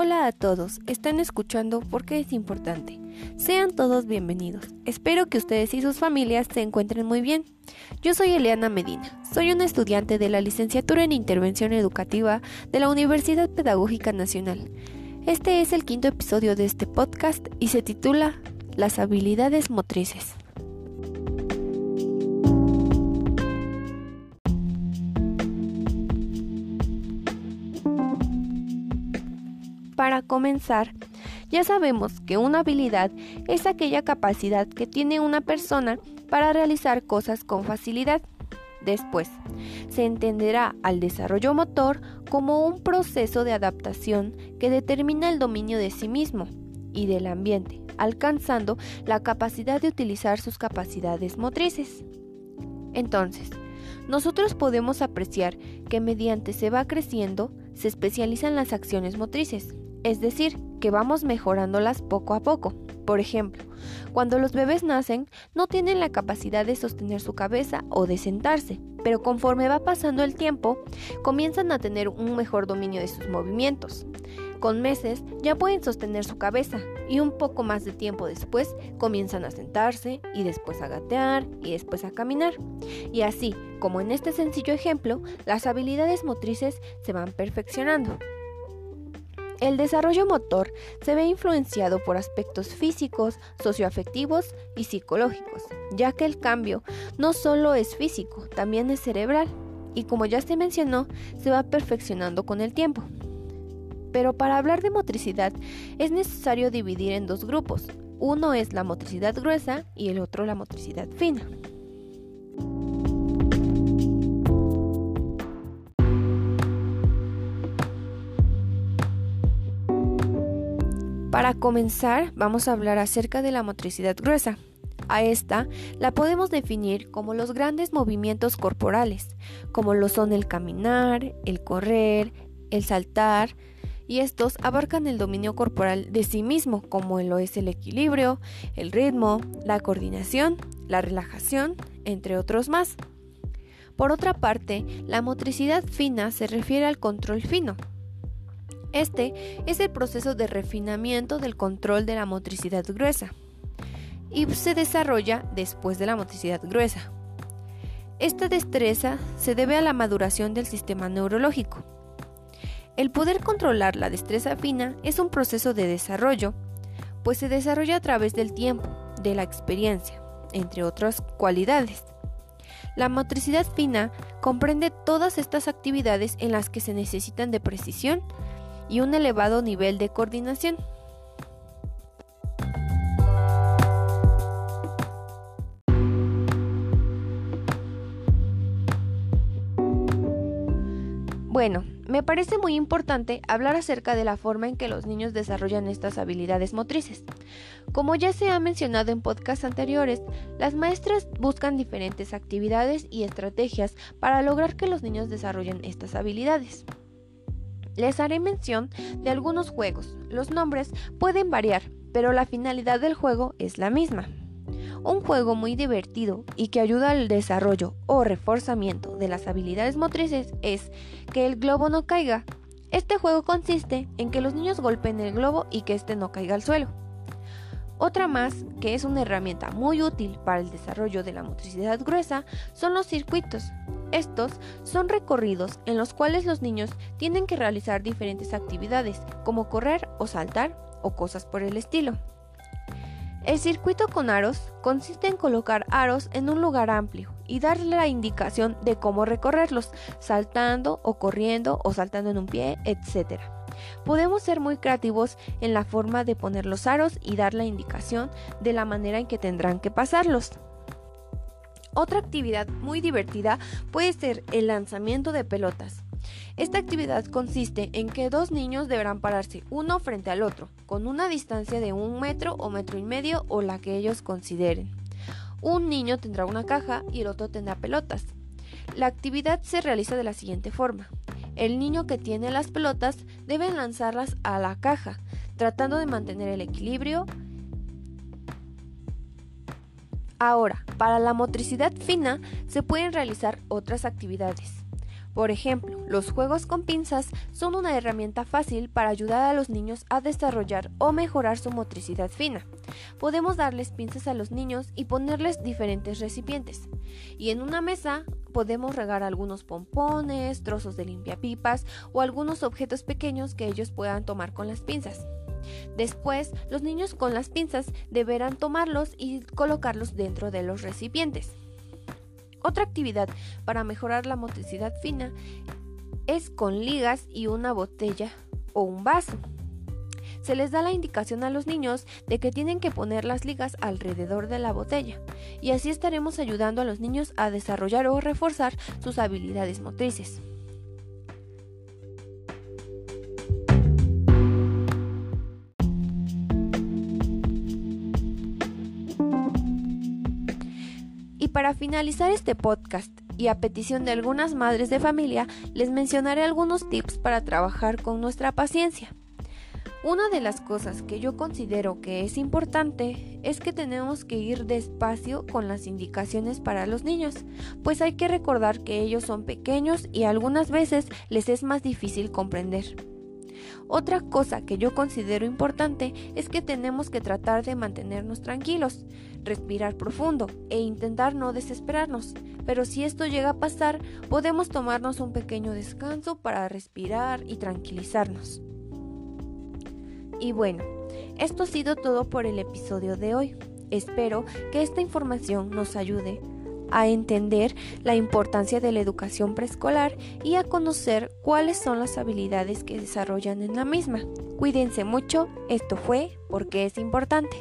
Hola a todos, están escuchando porque es importante. Sean todos bienvenidos. Espero que ustedes y sus familias se encuentren muy bien. Yo soy Eliana Medina, soy una estudiante de la licenciatura en Intervención Educativa de la Universidad Pedagógica Nacional. Este es el quinto episodio de este podcast y se titula Las habilidades motrices. Para comenzar, ya sabemos que una habilidad es aquella capacidad que tiene una persona para realizar cosas con facilidad. Después, se entenderá al desarrollo motor como un proceso de adaptación que determina el dominio de sí mismo y del ambiente, alcanzando la capacidad de utilizar sus capacidades motrices. Entonces, nosotros podemos apreciar que mediante se va creciendo, se especializan las acciones motrices, es decir, que vamos mejorándolas poco a poco. Por ejemplo, cuando los bebés nacen no tienen la capacidad de sostener su cabeza o de sentarse, pero conforme va pasando el tiempo comienzan a tener un mejor dominio de sus movimientos. Con meses ya pueden sostener su cabeza y un poco más de tiempo después comienzan a sentarse y después a gatear y después a caminar. Y así, como en este sencillo ejemplo, las habilidades motrices se van perfeccionando. El desarrollo motor se ve influenciado por aspectos físicos, socioafectivos y psicológicos, ya que el cambio no solo es físico, también es cerebral, y como ya se mencionó, se va perfeccionando con el tiempo. Pero para hablar de motricidad es necesario dividir en dos grupos. Uno es la motricidad gruesa y el otro la motricidad fina. Para comenzar, vamos a hablar acerca de la motricidad gruesa. A esta la podemos definir como los grandes movimientos corporales, como lo son el caminar, el correr, el saltar, y estos abarcan el dominio corporal de sí mismo, como lo es el equilibrio, el ritmo, la coordinación, la relajación, entre otros más. Por otra parte, la motricidad fina se refiere al control fino, este es el proceso de refinamiento del control de la motricidad gruesa y se desarrolla después de la motricidad gruesa. Esta destreza se debe a la maduración del sistema neurológico. El poder controlar la destreza fina es un proceso de desarrollo, pues se desarrolla a través del tiempo, de la experiencia, entre otras cualidades. La motricidad fina comprende todas estas actividades en las que se necesitan de precisión, y un elevado nivel de coordinación. Bueno, me parece muy importante hablar acerca de la forma en que los niños desarrollan estas habilidades motrices. Como ya se ha mencionado en podcasts anteriores, las maestras buscan diferentes actividades y estrategias para lograr que los niños desarrollen estas habilidades. Les haré mención de algunos juegos. Los nombres pueden variar, pero la finalidad del juego es la misma. Un juego muy divertido y que ayuda al desarrollo o reforzamiento de las habilidades motrices es que el globo no caiga. Este juego consiste en que los niños golpeen el globo y que éste no caiga al suelo. Otra más, que es una herramienta muy útil para el desarrollo de la motricidad gruesa, son los circuitos. Estos son recorridos en los cuales los niños tienen que realizar diferentes actividades, como correr o saltar o cosas por el estilo. El circuito con aros consiste en colocar aros en un lugar amplio y darle la indicación de cómo recorrerlos, saltando o corriendo o saltando en un pie, etc. Podemos ser muy creativos en la forma de poner los aros y dar la indicación de la manera en que tendrán que pasarlos. Otra actividad muy divertida puede ser el lanzamiento de pelotas. Esta actividad consiste en que dos niños deberán pararse uno frente al otro, con una distancia de un metro o metro y medio o la que ellos consideren. Un niño tendrá una caja y el otro tendrá pelotas. La actividad se realiza de la siguiente forma. El niño que tiene las pelotas debe lanzarlas a la caja, tratando de mantener el equilibrio. Ahora, para la motricidad fina se pueden realizar otras actividades. Por ejemplo, los juegos con pinzas son una herramienta fácil para ayudar a los niños a desarrollar o mejorar su motricidad fina. Podemos darles pinzas a los niños y ponerles diferentes recipientes. Y en una mesa podemos regar algunos pompones, trozos de limpiapipas o algunos objetos pequeños que ellos puedan tomar con las pinzas. Después, los niños con las pinzas deberán tomarlos y colocarlos dentro de los recipientes. Otra actividad para mejorar la motricidad fina es con ligas y una botella o un vaso. Se les da la indicación a los niños de que tienen que poner las ligas alrededor de la botella y así estaremos ayudando a los niños a desarrollar o reforzar sus habilidades motrices. Y para finalizar este podcast y a petición de algunas madres de familia, les mencionaré algunos tips para trabajar con nuestra paciencia. Una de las cosas que yo considero que es importante es que tenemos que ir despacio con las indicaciones para los niños, pues hay que recordar que ellos son pequeños y algunas veces les es más difícil comprender. Otra cosa que yo considero importante es que tenemos que tratar de mantenernos tranquilos, respirar profundo e intentar no desesperarnos. Pero si esto llega a pasar, podemos tomarnos un pequeño descanso para respirar y tranquilizarnos. Y bueno, esto ha sido todo por el episodio de hoy. Espero que esta información nos ayude a entender la importancia de la educación preescolar y a conocer cuáles son las habilidades que desarrollan en la misma. Cuídense mucho, esto fue porque es importante.